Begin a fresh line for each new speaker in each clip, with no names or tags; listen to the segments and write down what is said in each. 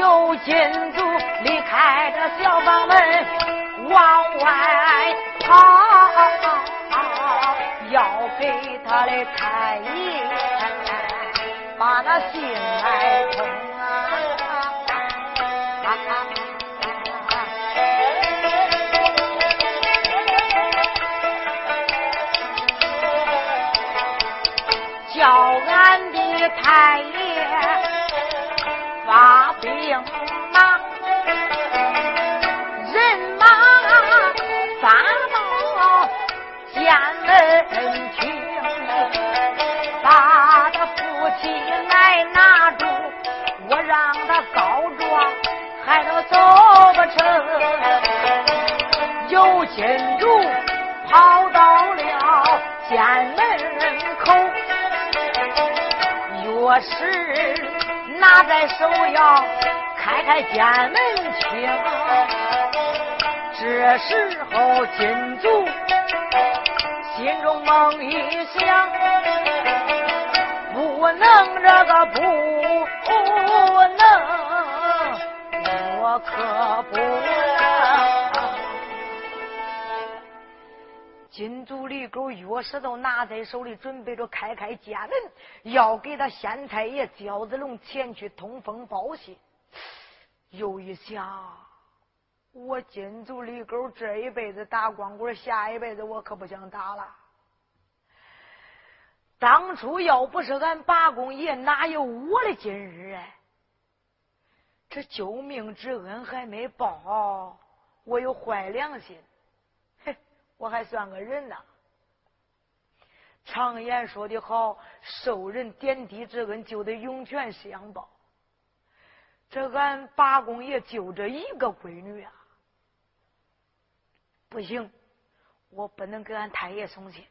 有金主离开这小房门往外跑，要给他的太爷把那信来通啊。叫俺的太金主跑到了监门口。钥匙拿在手要开开监门厅。这时候金主心中猛一想，不能这个不主李狗钥匙都拿在手里，准备着开开家门，要给他县太爷焦子龙前去通风报信。又一想，我金主李狗这一辈子打光棍，下一辈子我可不想打了。当初要不是俺八公爷，哪有我的今日哎？这救命之恩还没报，我有坏良心。嘿我还算个人呢。常言说的好，受人点滴之恩就得涌泉相报。这俺八公爷就这一个闺女啊，不行，我不能给俺太爷送信，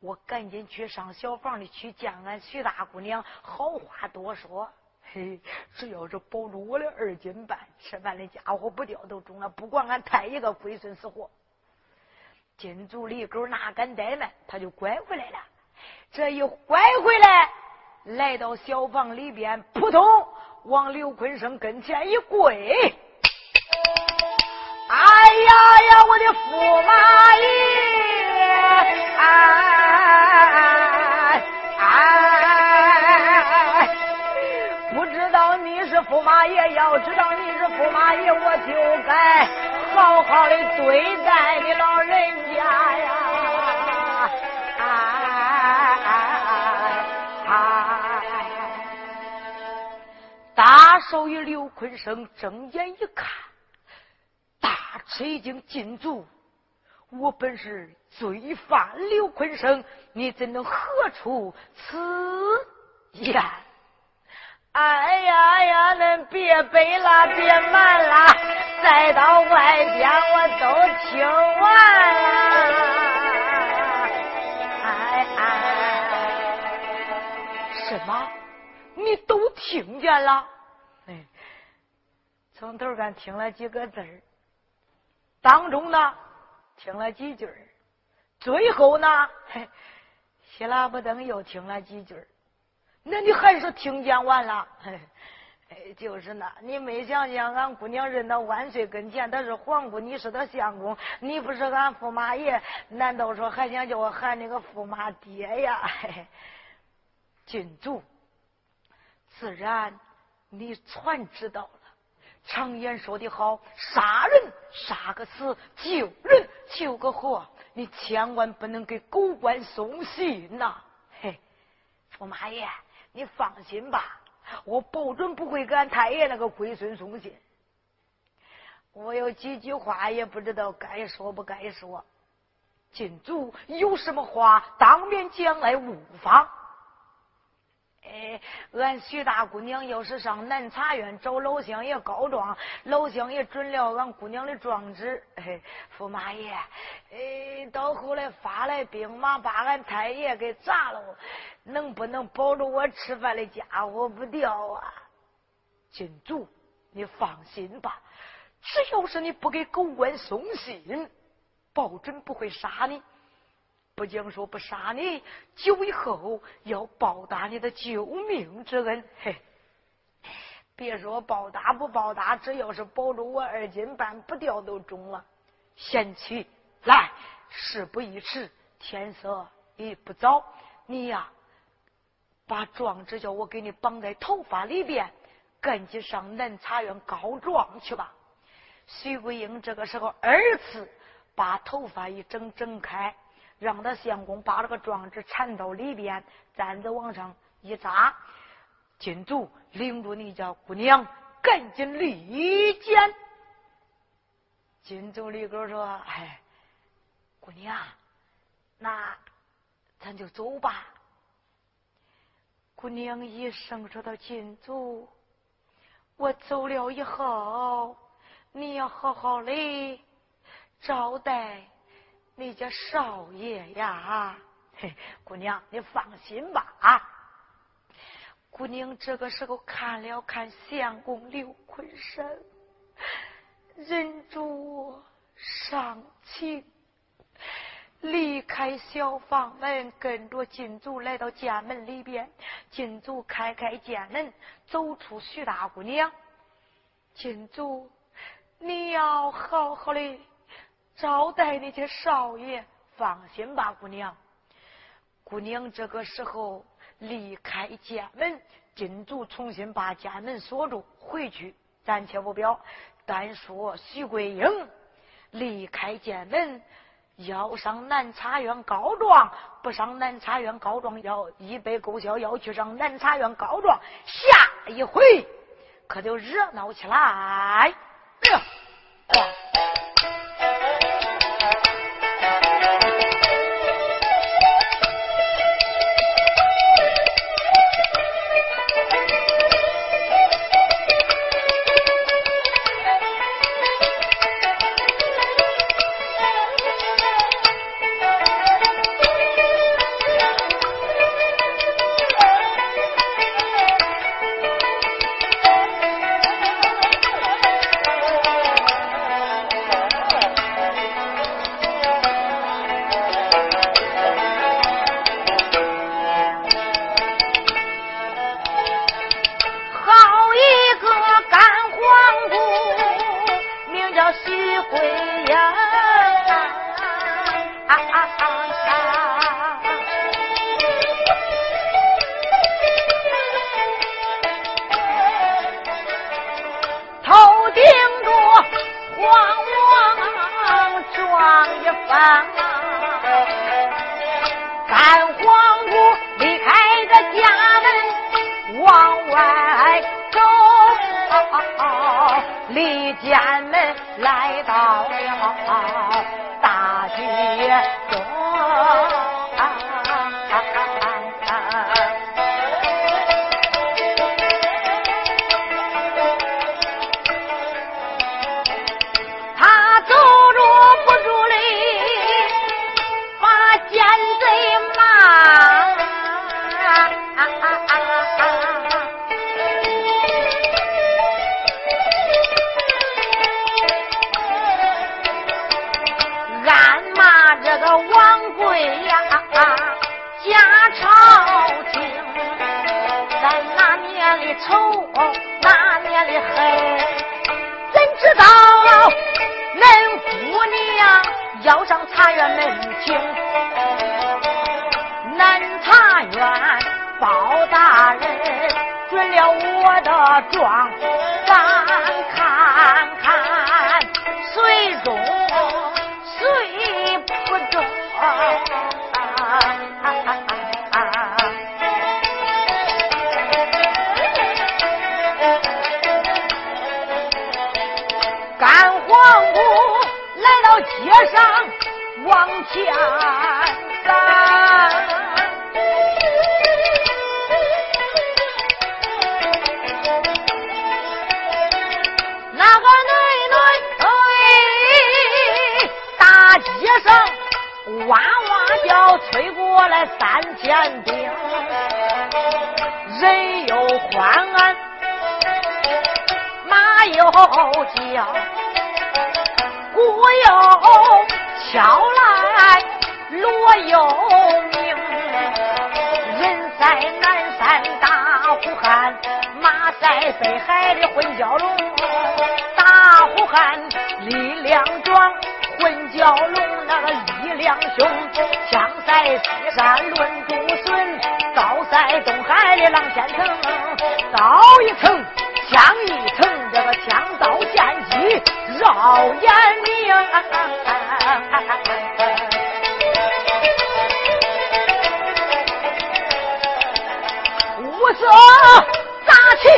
我赶紧去上小房里去见俺徐大姑娘，好话多说。嘿，只要是保住我的二斤半，吃饭的家伙不掉都中了，不管俺太爷个龟孙死活。金足李狗哪敢怠慢，他就拐回来了。这一拐回来，来到小房里边，扑通往刘坤生跟前一跪：“哎呀呀，我的驸马爷！哎哎，不知道你是驸马爷，要知道你是驸马爷，我就该好好的对待你老人。”呀呀！大少爷刘坤生睁眼一看，大吃一惊，禁足。我本是罪犯刘坤生，你怎能何出此言？哎呀呀，恁别背了，别慢了，再到外边我都听完了。哎哎，什么？你都听见了？哎，从头干听了几个字儿，当中呢听了几句儿，最后呢，嘿，希拉不登又听了几句儿。那你还是听见完了？哎，就是那，你没想想，俺姑娘认到万岁跟前，她是皇姑，你是她相公，你不是俺驸马爷，难道说还想叫我喊你个驸马爹呀？嘿嘿郡主，自然你全知道了。常言说的好，杀人杀个死，救人救个活，你千万不能给狗官送信呐！嘿，驸马爷。你放心吧，我保准不会给俺太爷那个龟孙送信。我有几句话也不知道该说不该说。金主有什么话当面讲来，无妨。哎，俺徐大姑娘要是上南茶院找老乡爷告状，老乡爷准了俺姑娘的状纸。哎，驸马爷，哎，到后来发来兵马，把俺太爷给砸了，能不能保住我吃饭的家伙不掉啊？金主，你放心吧，只要是你不给狗官送信，保准不会杀你。不经说不杀你，久以后要报答你的救命之恩。嘿，别说报答不报答，只要是保住我二斤半不掉都中了。贤妻，来，事不宜迟，天色已不早，你呀，把状纸叫我给你绑在头发里边，赶紧上南茶园告状去吧。徐桂英这个时候二次把头发一整整开，让他相公把这个状纸缠到里边，簪子往上一扎，金主领着你家姑娘赶紧离间。金主李哥说：“哎，姑娘，那咱就走吧。”姑娘一声说道：“金主，我走了以后。”你要好好的招待你家少爷呀，嘿，姑娘，你放心吧啊！姑娘这个时候看了看相公刘坤生，忍住伤情，离开小房门，跟着金祖来到家门里边。金祖开开家门，走出徐大姑娘，金祖。你要好好的招待那些少爷，放心吧，姑娘。姑娘这个时候离开家门，金主重新把家门锁住，回去暂且不表。单说徐桂英离开家门，要上南茶园告状，不上南茶园告状，要一杯勾销，要去上南茶园告状。下一回可就热闹起来。徐慧英，头顶着黄一。离家门来到了大街中。壮，咱看看谁中谁不中。干黄姑来到街上，往前。要吹过来三千兵，人又欢，马又叫，鼓又敲来，锣又鸣，人在南山大呼喊，马在北海里混蛟龙，大呼喊力量壮，混蛟龙那个。力量凶，枪在西山论竹笋，高在东海的狼仙城，刀一层，枪一层，这个枪刀剑戟绕眼明。色杂气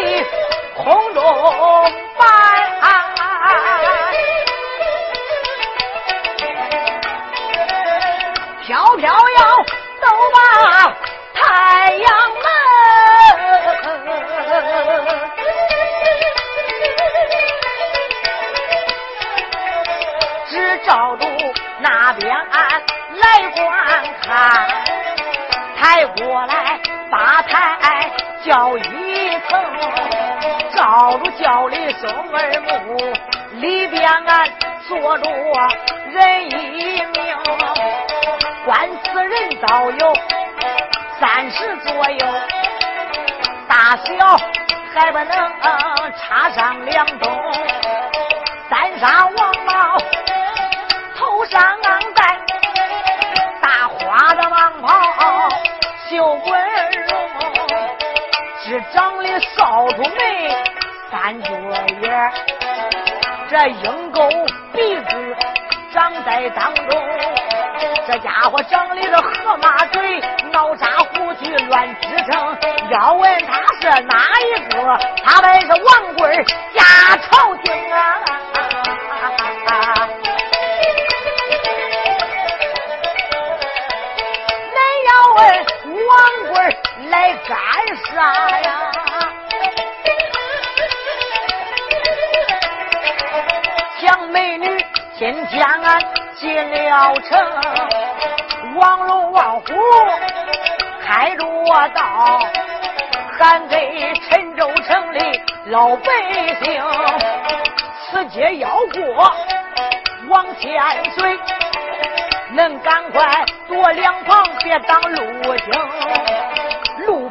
照住那边俺来观看，抬过来八抬。轿一层，照着轿里松二木，里边俺坐着人一名，官司人倒有三十左右，大小还不能插上两东，三杀王帽，头上俺戴大花的蟒袍，绣滚。是长得扫帚眉，三角眼，这鹰钩鼻子长在当中，这家伙长得这河马嘴，脑扎胡须乱支撑。要问他是哪一个？他本是王贵儿下朝廷啊！来干啥呀？将美女今天俺进了城，王龙王虎开着道，喊给陈州城里老百姓，此街要过往千岁，恁赶快躲两旁，别挡路径。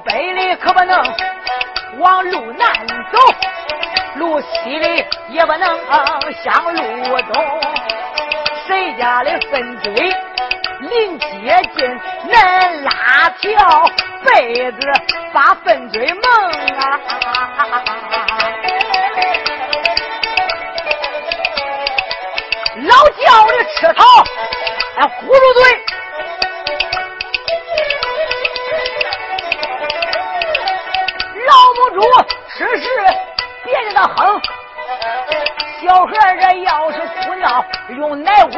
北里可不能往路南走，路西里也不能向路东。谁家的粪堆临接近，恁拉条被子把粪堆蒙啊！老叫的吃草，哎，葫芦嘴。住，吃是别人的哼。小孩这要是哭闹，用奶哄，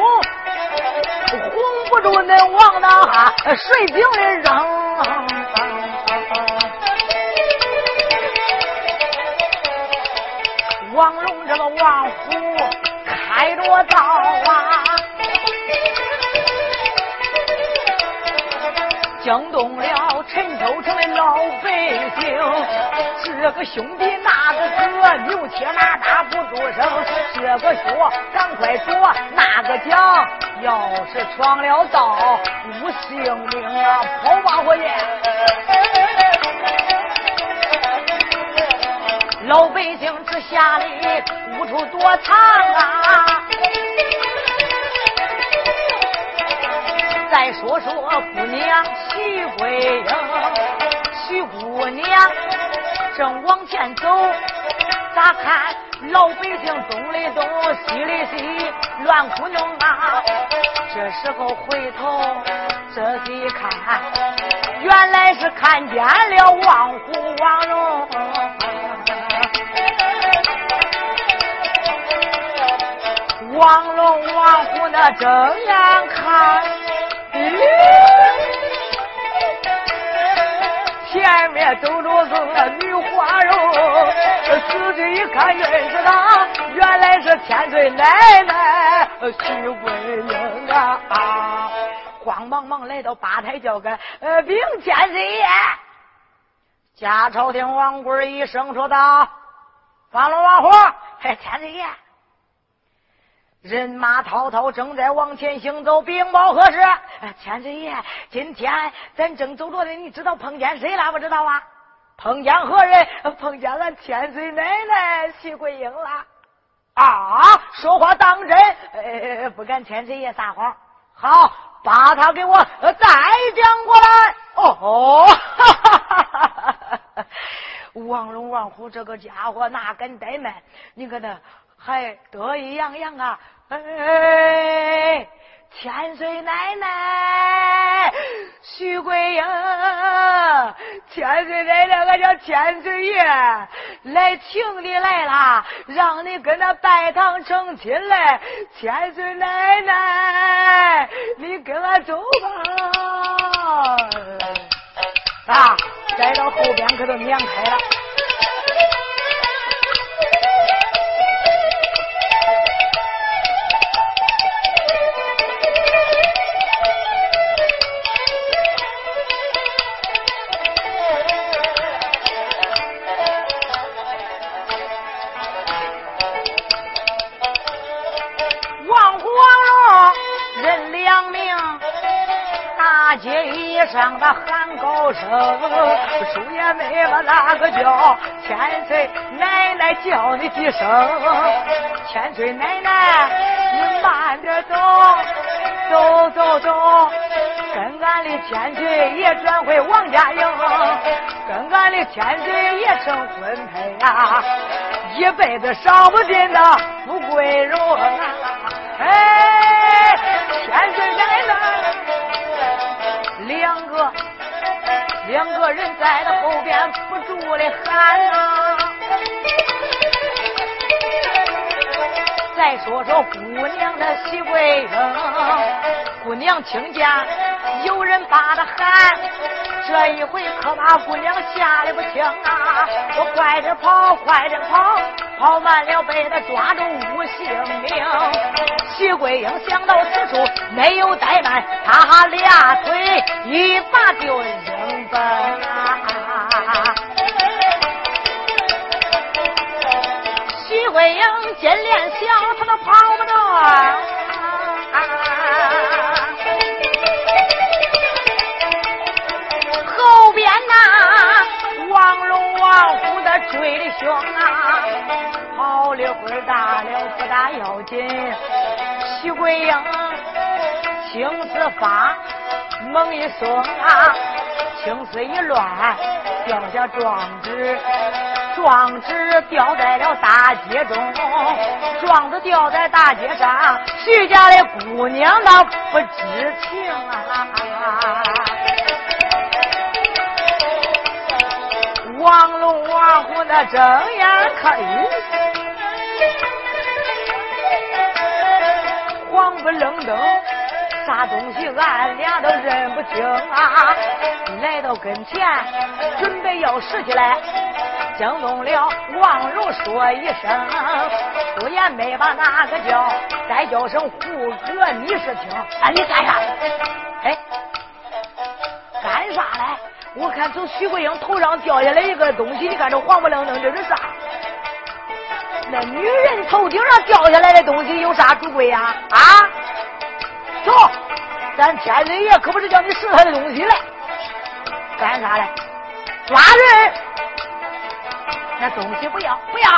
哄不住恁往那水井里扔。王龙这个王虎开着道啊，惊动了陈州城的老百姓。这个兄弟那个哥，牛铁马打不住声。这个说赶快说，那个讲，要是闯了道，无性命啊！跑吧回去。老百姓这吓得无处躲藏啊！再说说姑娘徐桂英，徐姑娘。正往前走，咋看老百姓东里东西里西乱哭弄啊？这时候回头仔细看，原来是看见了王虎王龙。王龙王虎那睁眼看。前面走着个女花容，仔细一看认识她，原来是千岁奶奶徐桂英啊！啊慌忙忙来到吧台叫个呃禀千岁爷，家朝廷王贵一声说道：“放了王虎，嘿，千岁爷，人马滔滔，正在往前行走。禀报何事？千岁爷，今天咱正走着呢，你知道碰见谁了？不知道啊？碰见何人？碰见俺千岁奶奶徐桂英了。啊！说话当真？哎，不敢千岁爷撒谎。好，把他给我再讲过来。哦，哈哈哈哈哈！王龙、王虎这个家伙哪敢怠慢？你看他还得意洋洋啊！哎。千岁奶奶，徐桂英，千岁奶奶，俺叫千岁爷来请你来了，让你跟他拜堂成亲来。千岁奶奶，你跟俺走吧。啊，再到后边可都撵开了。喊高声，叔爷妹把那个叫？千岁奶奶叫你几声？千岁奶奶，你慢点走，走走走，跟俺的千岁爷转回王家营，跟俺的千岁爷成婚配呀，一辈子少不尽的富贵荣啊。哎，千岁两个人在那后边不住的喊啊！再说说姑娘的喜贵生，姑娘听见有人把她喊，这一回可把姑娘吓得不轻啊！我快点跑，快点跑，跑慢了被他抓住无性命。徐桂英想到此处没有怠慢，他俩腿一拔就啊！徐桂英见脸小，他都跑不着。后边呐，王龙王虎的追的凶啊！跑了会大了不大要紧。徐桂英青丝发，猛一松啊，青丝一乱，掉下状纸，状纸掉在了大街中，状子掉在大街上，徐家的姑娘她不知情啊。王龙王虎那睁眼看。黄不愣登，啥东西俺俩都认不清啊！来到跟前，准备要拾起来，惊动了王荣说一声：“出言没把哪个叫？再叫声胡哥，你是听？啊，你干啥？哎，干啥嘞？我看从徐桂英头上掉下来一个东西，你看这黄不愣登这是啥？”那女人头顶上掉下来的东西有啥主贵呀？啊！走，咱天水爷可不是叫你拾他的东西来，干啥嘞？抓人！那东西不要，不要，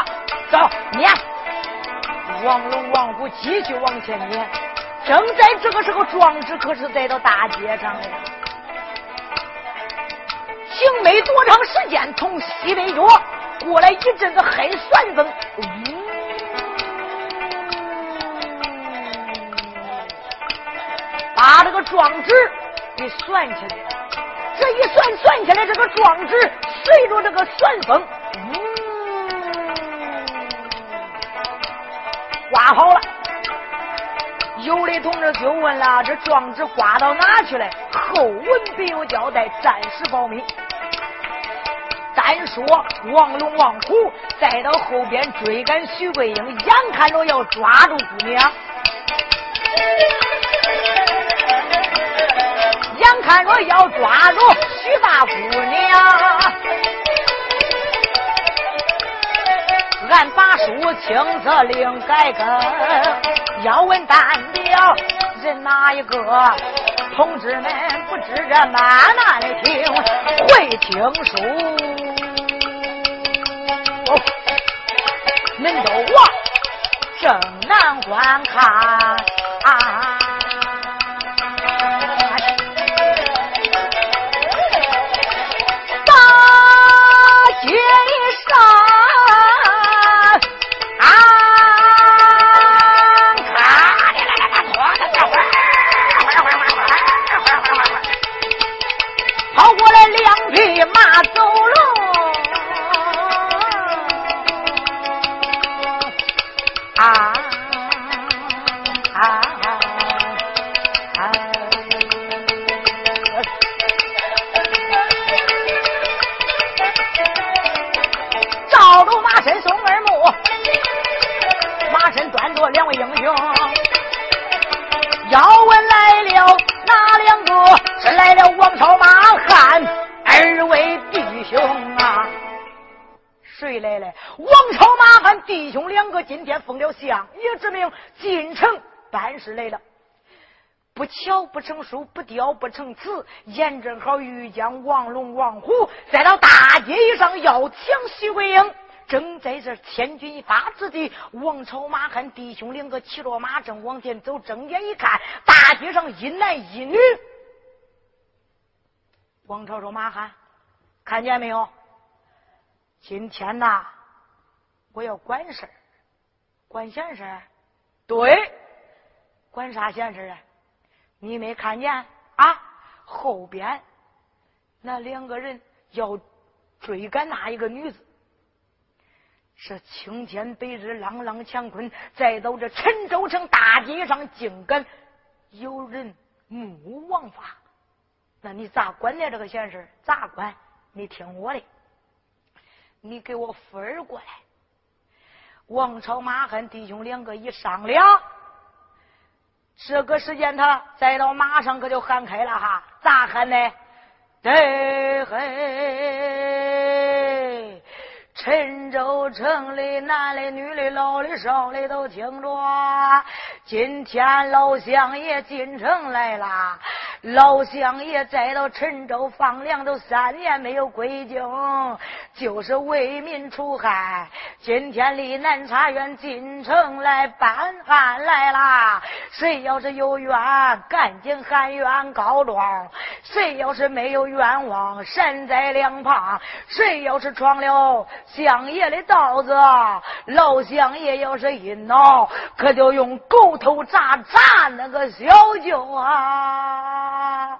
走，撵！王龙、王虎继续往前撵。正在这个时候，壮志可是在到大街上了。行没多长时间，从西北角。过来一阵子黑旋风，把这个状纸给算起来。这一算算起来，这个状纸随着这个旋风，嗯，刮好了。有的同志就问了：这状纸刮到哪去了？后文必有交代，暂时保密。单说王龙、王虎，再到后边追赶徐桂英，眼看着要抓住姑娘，眼看着要抓住徐大姑娘，俺把书青色令改更，要问单表人哪一个？同志们不知这慢慢的听，会听书，恁都往正南观看。啊哟。要问来了哪两个？是来了王朝马汉二位弟兄啊。谁来了？王朝马汉弟兄两个今天奉了相爷之命进城办事来了。不巧不成书不雕不成词严正好遇见王龙王虎再到大街一上要抢徐桂英正在这千钧一发之际，王朝马汉弟兄两个骑着马正往前走，睁眼一看，大街上一男一女。王朝说：“马汉，看见没有？今天呐，我要管事儿。”管闲事儿对，管啥闲事啊？你没看见啊？后边那两个人要追赶那一个女子，是青天白日，朗朗乾坤，再到这陈州城大街上，竟敢有人目无王法。那你咋管呢？这个闲事咋管？你听我的，你给我夫儿过来。王朝、马汉弟兄两个一商量，这个时间他再到马上可就喊开了哈，咋喊呢？得嘿，陈州城里男的、女的、老的、少的都听着，今天老乡爷进城来了。老乡爷再到陈州放粮都三年没有归京，就是为民除害。今天离南茶园进城来办案来啦！谁要是有冤，赶紧喊冤告状；谁要是没有冤枉，闪在两旁。谁要是闯了乡爷的道子，老乡爷要是一恼，可就用狗头铡铡那个小舅啊！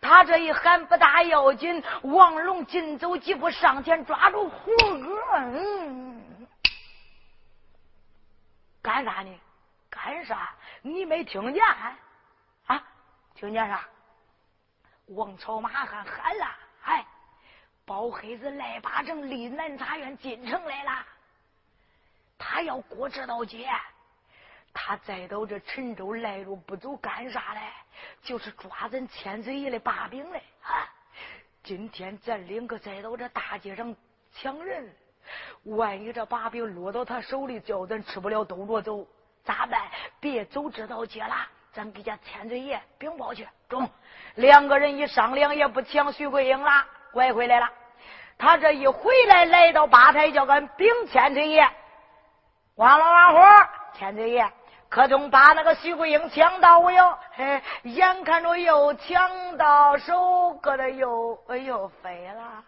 他这一喊不大要紧，王龙紧走几步上前抓住胡哥，嗯干啥呢？干啥？你没听见？啊？听见啥？王朝马汉喊了，哎，包黑子赖八成离南茶院进城来了，他要过这道街。他再到这陈州来路不走，干啥嘞？就是抓咱千岁爷的把柄嘞！啊，今天咱两个再到这大街上抢人，万一这把柄落到他手里，叫咱吃不了兜着走，咋办？别走这道街了，咱给家千岁爷禀报去。中，两个人一商量，也不抢徐桂英了，拐回来了。他这一回来，来到吧台，叫俺禀千岁爷，完了完活，千岁爷。可中把那个徐桂英抢到我哟，嘿，眼看着又抢到手，搁这又又飞了，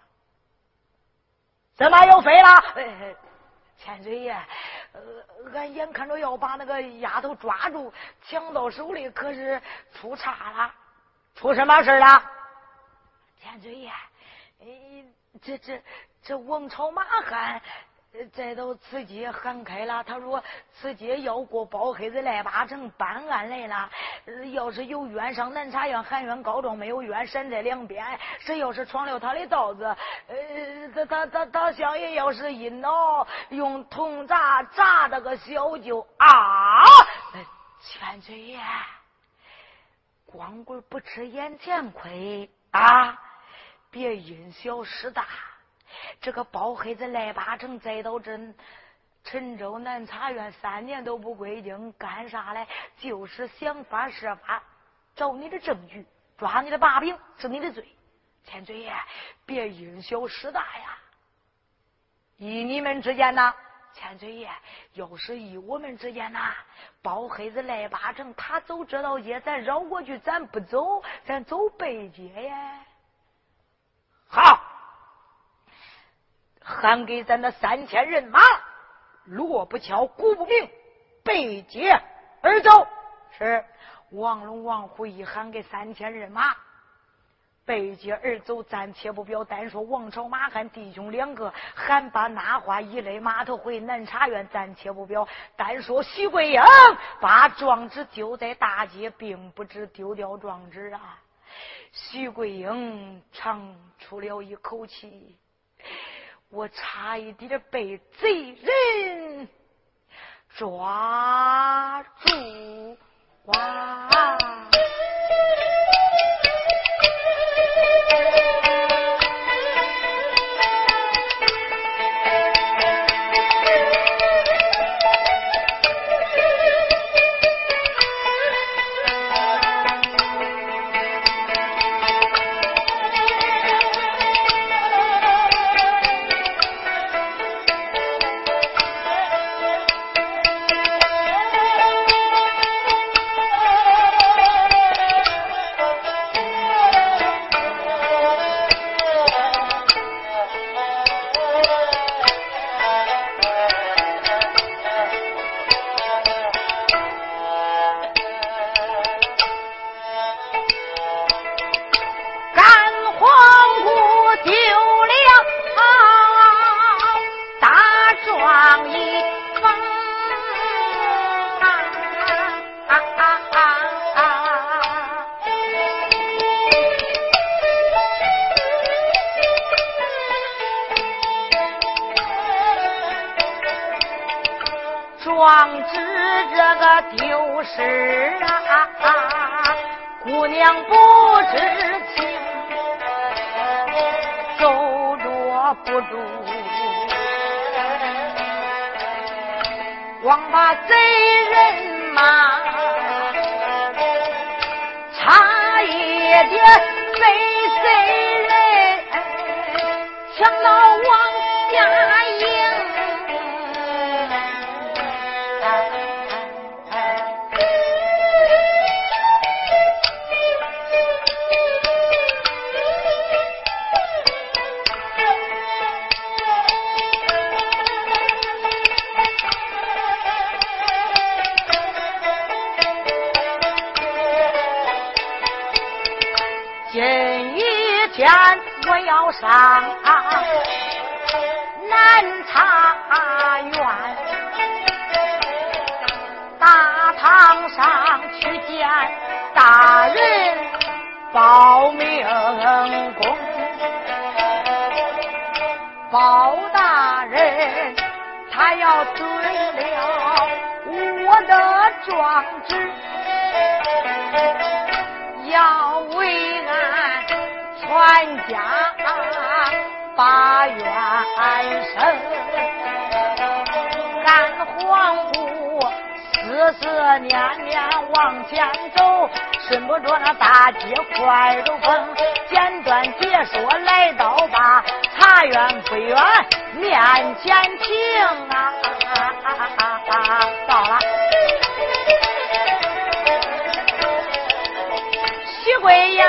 怎么又飞了？千岁爷，呃，俺眼看着要把那个丫头抓住，抢到手里，可是出岔了，出什么事了？千岁爷，哎这这这王朝马汉。再到此街喊开了，他说此街要过包黑子赖八成办案来了。要是有冤上南茶院喊冤告状，没有冤闪在两边。谁要是闯了他的道子，呃，他他他他相爷要是一恼，用铜铡铡那个小舅啊！千岁爷，光棍不吃眼前亏啊！别因小失大。这个包黑子赖八成再到这陈州南茶院三年都不归京，干啥嘞？就是想法设法找你的证据，抓你的把柄，治你的罪。千岁爷，别因小失大呀！依你们之间呐，千岁爷，要是依我们之间呐，包黑子赖八成，他走这道街，咱绕过去，咱不走，咱走背街呀。好，喊给咱的三千人马，锣不敲，鼓不鸣，背街而走。是王龙、王虎一喊给三千人马。背街而走，暂且不表。单说王朝、马汉弟兄两个，喊把那话一勒，码头回南茶院，暂且不表。单说徐桂英把状纸丢在大街，并不知丢掉状纸啊。徐桂英长出了一口气，我差一点被贼人抓住不住，望把贼人骂，差一点被贼人抢到我。要上南茶园大堂上去见大人报明公包大人他要准了我的状纸要为俺全家把冤生，干黄土思思念念往前走，顺不着那大街快如风。简短解说来到吧，茶园不远面前停啊,到了，徐桂英。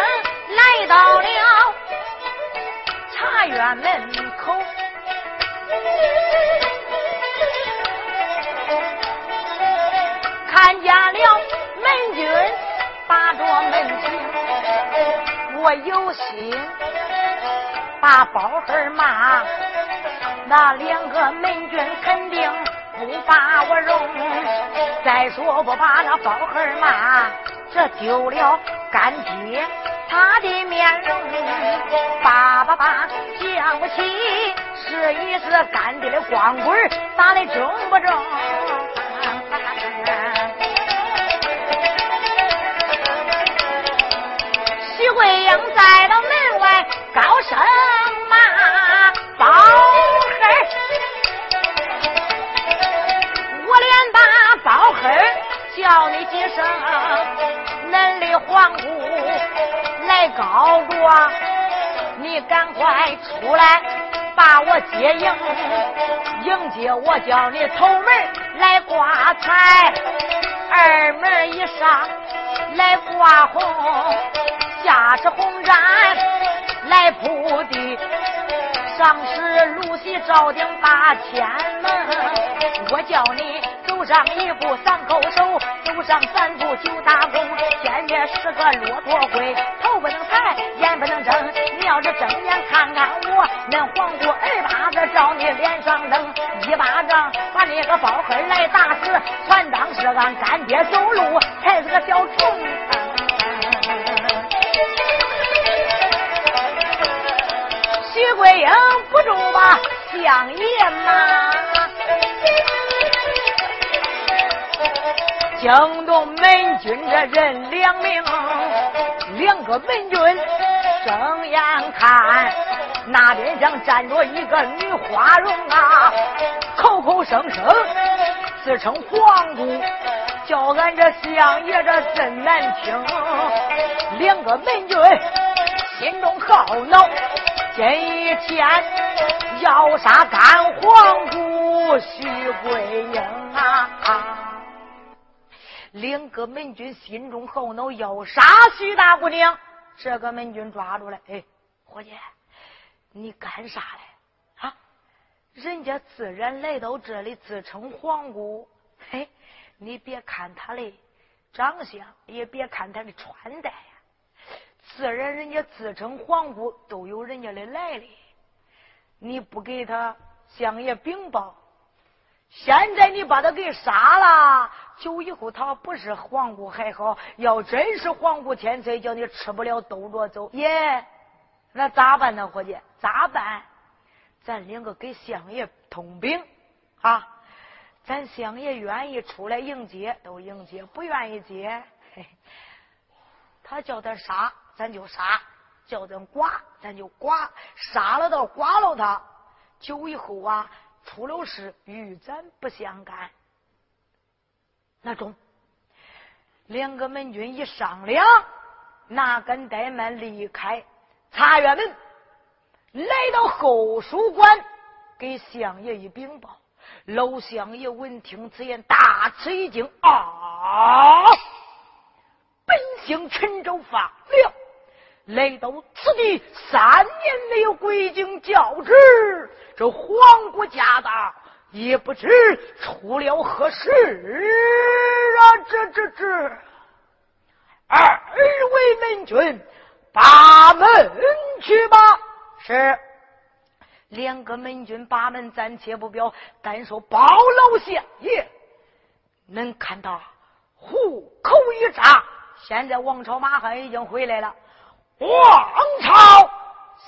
门口。看见了门军把着门庭，我有心把包黑骂，那两个门军肯定不把我容。再说不把那包黑骂，这丢了干爹。他的面容，叭叭叭讲不起，是一是干爹的光棍打的中不中？徐桂英在到门外高声骂：“包黑，我连把包黑叫你几声，恁的皇姑。”来告状，你赶快出来把我接迎，迎接我叫你头门来挂彩，二门一上来挂红，下是红毡来铺地。上是露西照顶八千门，我叫你走上一步三叩首，走上三步九大躬。前面是个骆驼龟，头不能抬，眼不能睁。你要是睁眼看看我，那黄姑二巴子照你脸上扔，一巴掌把你个包黑来打死，全当是俺干爹走路踩是个小虫。徐桂英不住吧，相爷嘛，惊动门军这人两名，两个门军睁眼看，那边上站着一个女花容啊，口口声声自称皇姑，叫俺这相爷这真难听，两个门军心中好恼。今一天要杀干皇姑徐桂英啊！两个门军心中后恼，要杀徐大姑娘。这个门军抓住了，哎，伙计，你干啥嘞？啊，人家自然来到这里，自称皇姑。嘿，你别看他的长相，也别看他的穿戴呀。自然，人家自称皇姑，都有人家的来历。你不给他相爷禀报，现在你把他给杀了，就以后他不是皇姑还好；要真是皇姑天才，叫你吃不了兜着走。耶，那咋办呢，伙计？咋办？咱两个给相爷通禀啊！咱相爷愿意出来迎接，都迎接；不愿意接，嘿，他叫他杀。咱就杀，叫咱剐，咱就剐，杀了倒剐了他。就以后啊，出了事与咱不相干。那中，两个门军一商量，哪敢怠慢，离开茶园门，来到后书馆，给相爷一禀报。老相爷闻听此言，大吃一惊啊！本姓陈州发了。来到此地三年没有归京教旨，这皇姑家的也不知出了何事啊！这这这，二位门军，把门去吧。是，两个门军把门暂且不表，单说包老相爷，能看到虎口一扎，现在王朝马汉已经回来了。王朝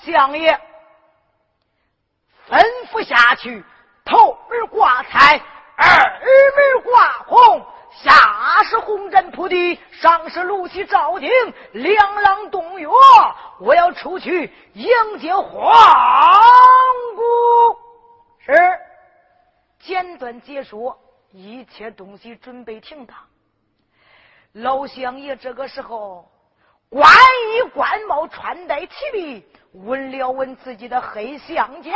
相爷吩咐下去，头门挂彩，二门挂红，下是红毡铺地，上是露西照顶，两廊洞月。我要出去迎接皇姑。是，简短解说，一切东西准备停当。老相爷这个时候。冠衣官帽，穿戴齐备，问了问自己的黑相间。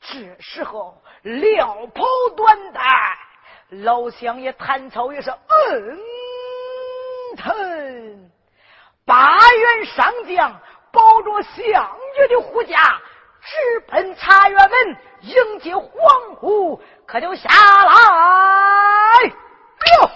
这时候，撩袍短带，老乡爷弹草也是嗯疼。八员上将抱着相爷的护驾，直奔茶园门迎接皇姑，可就下来。哟，哇！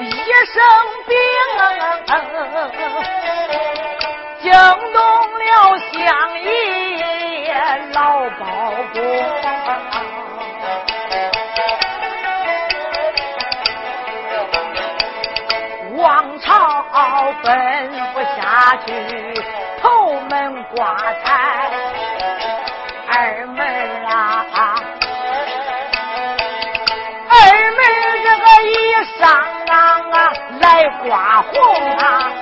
一声兵，惊动了乡野老包公。王朝奔不下去，头门挂彩，二啊，来挂红啊。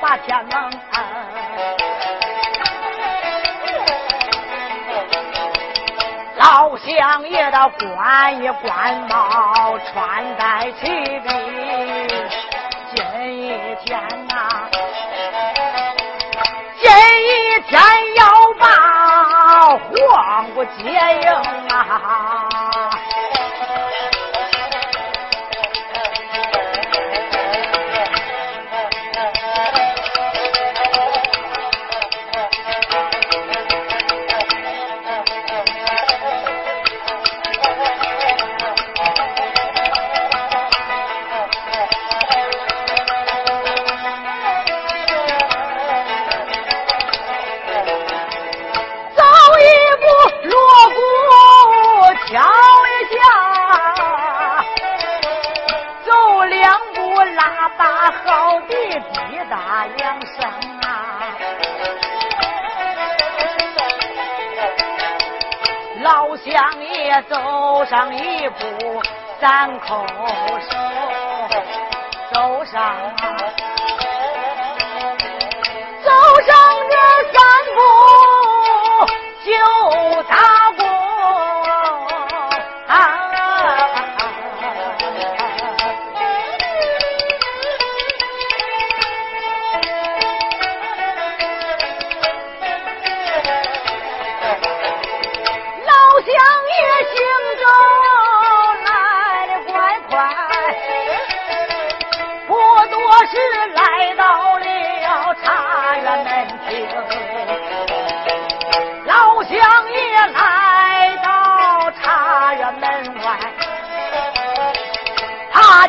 把天门，老乡爷的官衣官帽穿戴齐备，今一天呐，今一天要把黄姑接应三口手走上。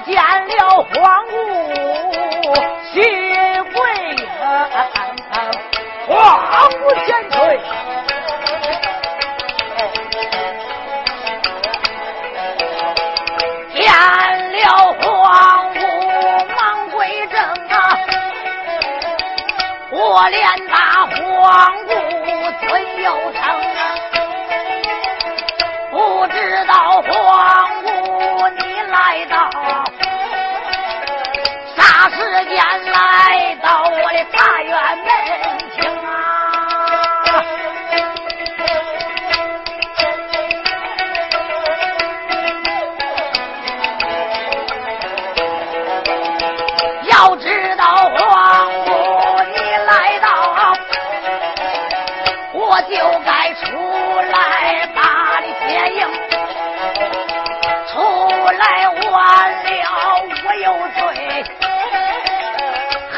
见了皇姑徐贵英，皇姑前退。见了皇姑忙归正啊，我连大皇姑尊又称，不知道皇时间来到我的大院门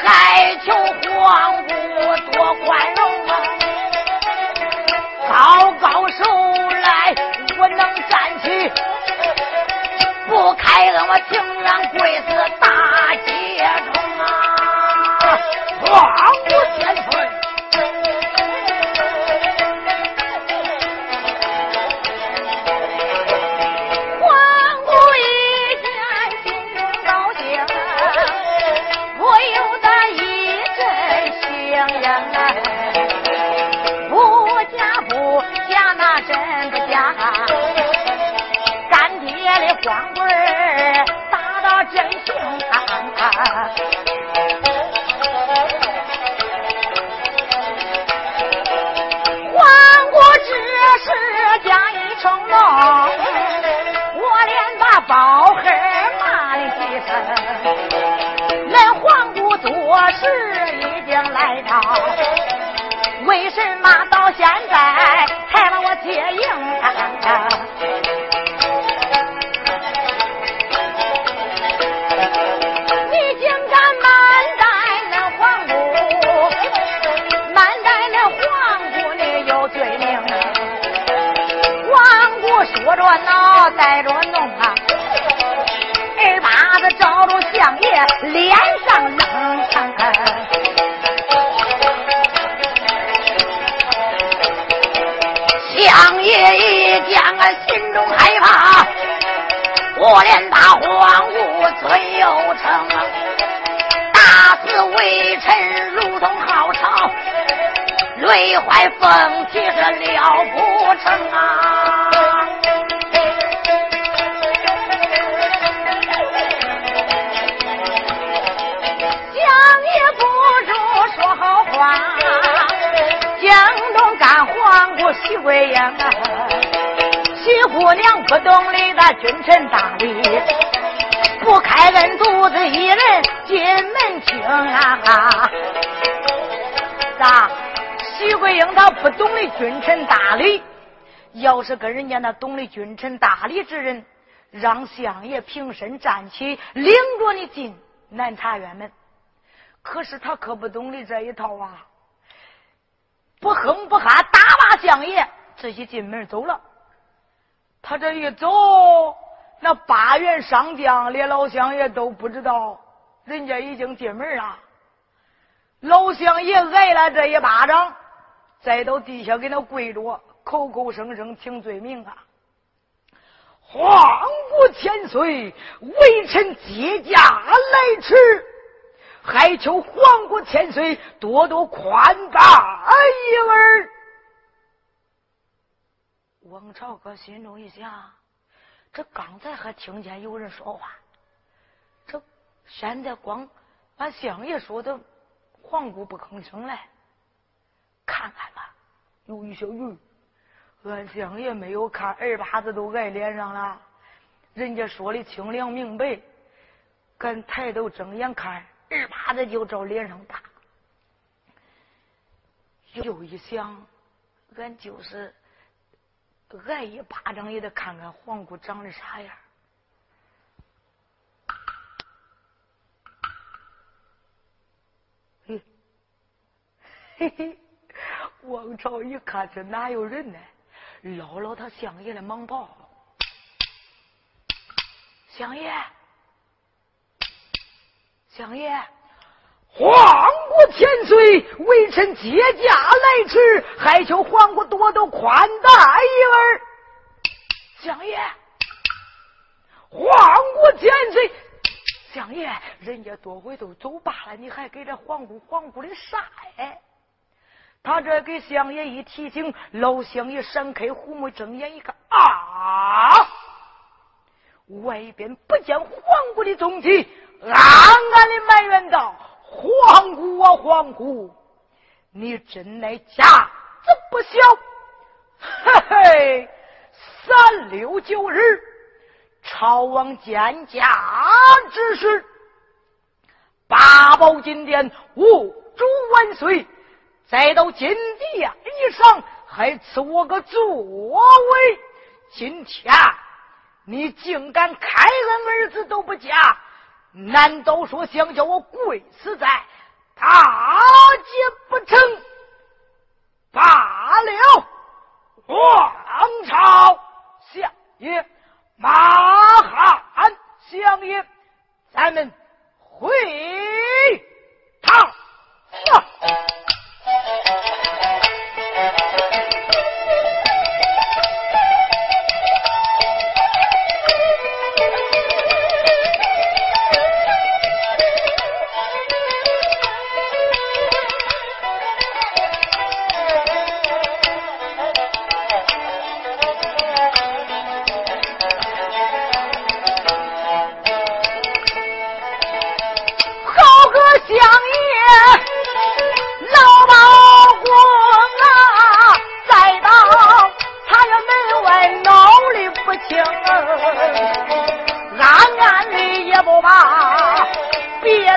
来求皇姑多宽容啊！高高手来，我能站起，不开恩我情愿跪死那黄谷做事已经来到为什么到现在才把我接应你竟敢慢待那黄谷慢待那黄谷你有罪名。黄谷说着脑袋中成，打死微臣如同好草，累坏凤体是了不成啊！想也不如说好话，江东干黄姑，西归杨啊，西姑娘不懂礼的君臣大礼。不开恩独自一人进门听啊！咋？徐桂英她不懂得君臣大礼，要是跟人家那懂得君臣大礼之人，让相爷平身站起，领着你进南茶园门。可是他可不懂得这一套啊！不哼不哈，打把相爷，自己进门走了。他这一走，那八员上将连老乡也都不知道，人家已经进门了。老乡爷挨了这一巴掌，再到地下给他跪着，口口声声请罪名啊！皇国千岁，微臣接驾来迟。还求皇国千岁多多宽大一儿。王朝哥心中一想，这刚才还听见有人说话，这现在光俺相爷说的，皇姑不吭声了，看看吧。有一小鱼，俺相爷没有看，二把子都挨脸上了。人家说的清凉明白，敢抬头睁眼看。二把子就照脸上打，又一想，俺就是挨一巴掌也得看看黄姑长得啥样。嘿，嘿，王朝一看这哪有人呢？捞捞他相爷的蟒袍，相爷。相爷，皇国千岁，微臣接驾来迟，还求皇国多多宽待一儿。相爷，皇国千岁，相爷，人家多回都走罢了，你还给这皇姑皇姑的啥哎？他这给相爷一提醒，老相爷闪开虎目，睁眼一看啊，外边不见皇姑的踪迹。暗暗的埋怨道：“皇姑啊，皇姑，你真乃家子不小！嘿嘿，三六九日，朝王见驾之时，八宝金殿，五主万岁，再到金殿以上，还赐我个座位。今天你竟敢开恩儿子都不嫁！”难道说想叫我跪死在大街不成？罢了，王朝相爷，马汉相爷，咱们回堂。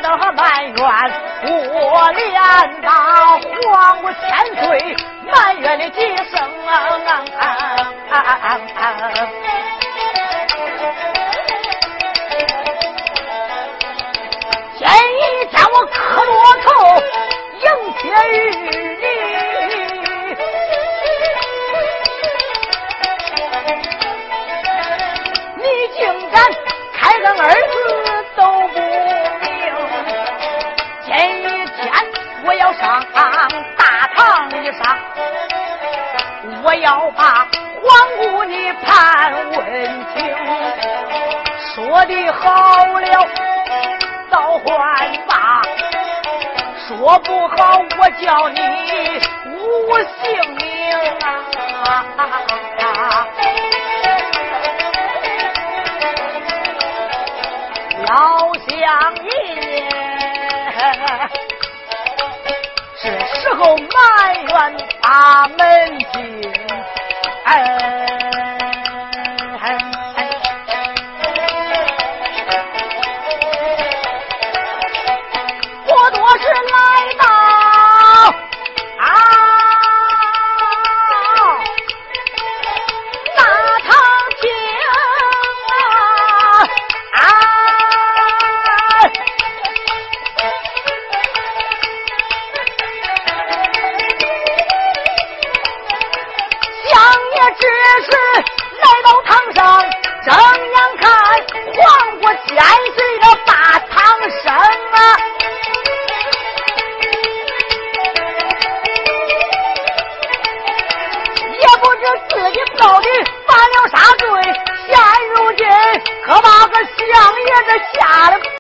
暗暗的埋怨。我连把皇姑千岁埋怨的几声啊！前一天我磕骆头迎接玉我要把皇姑你判问清，说的好了。倒换吧，说不好我叫你无性命啊！老乡爷，是时候埋怨他们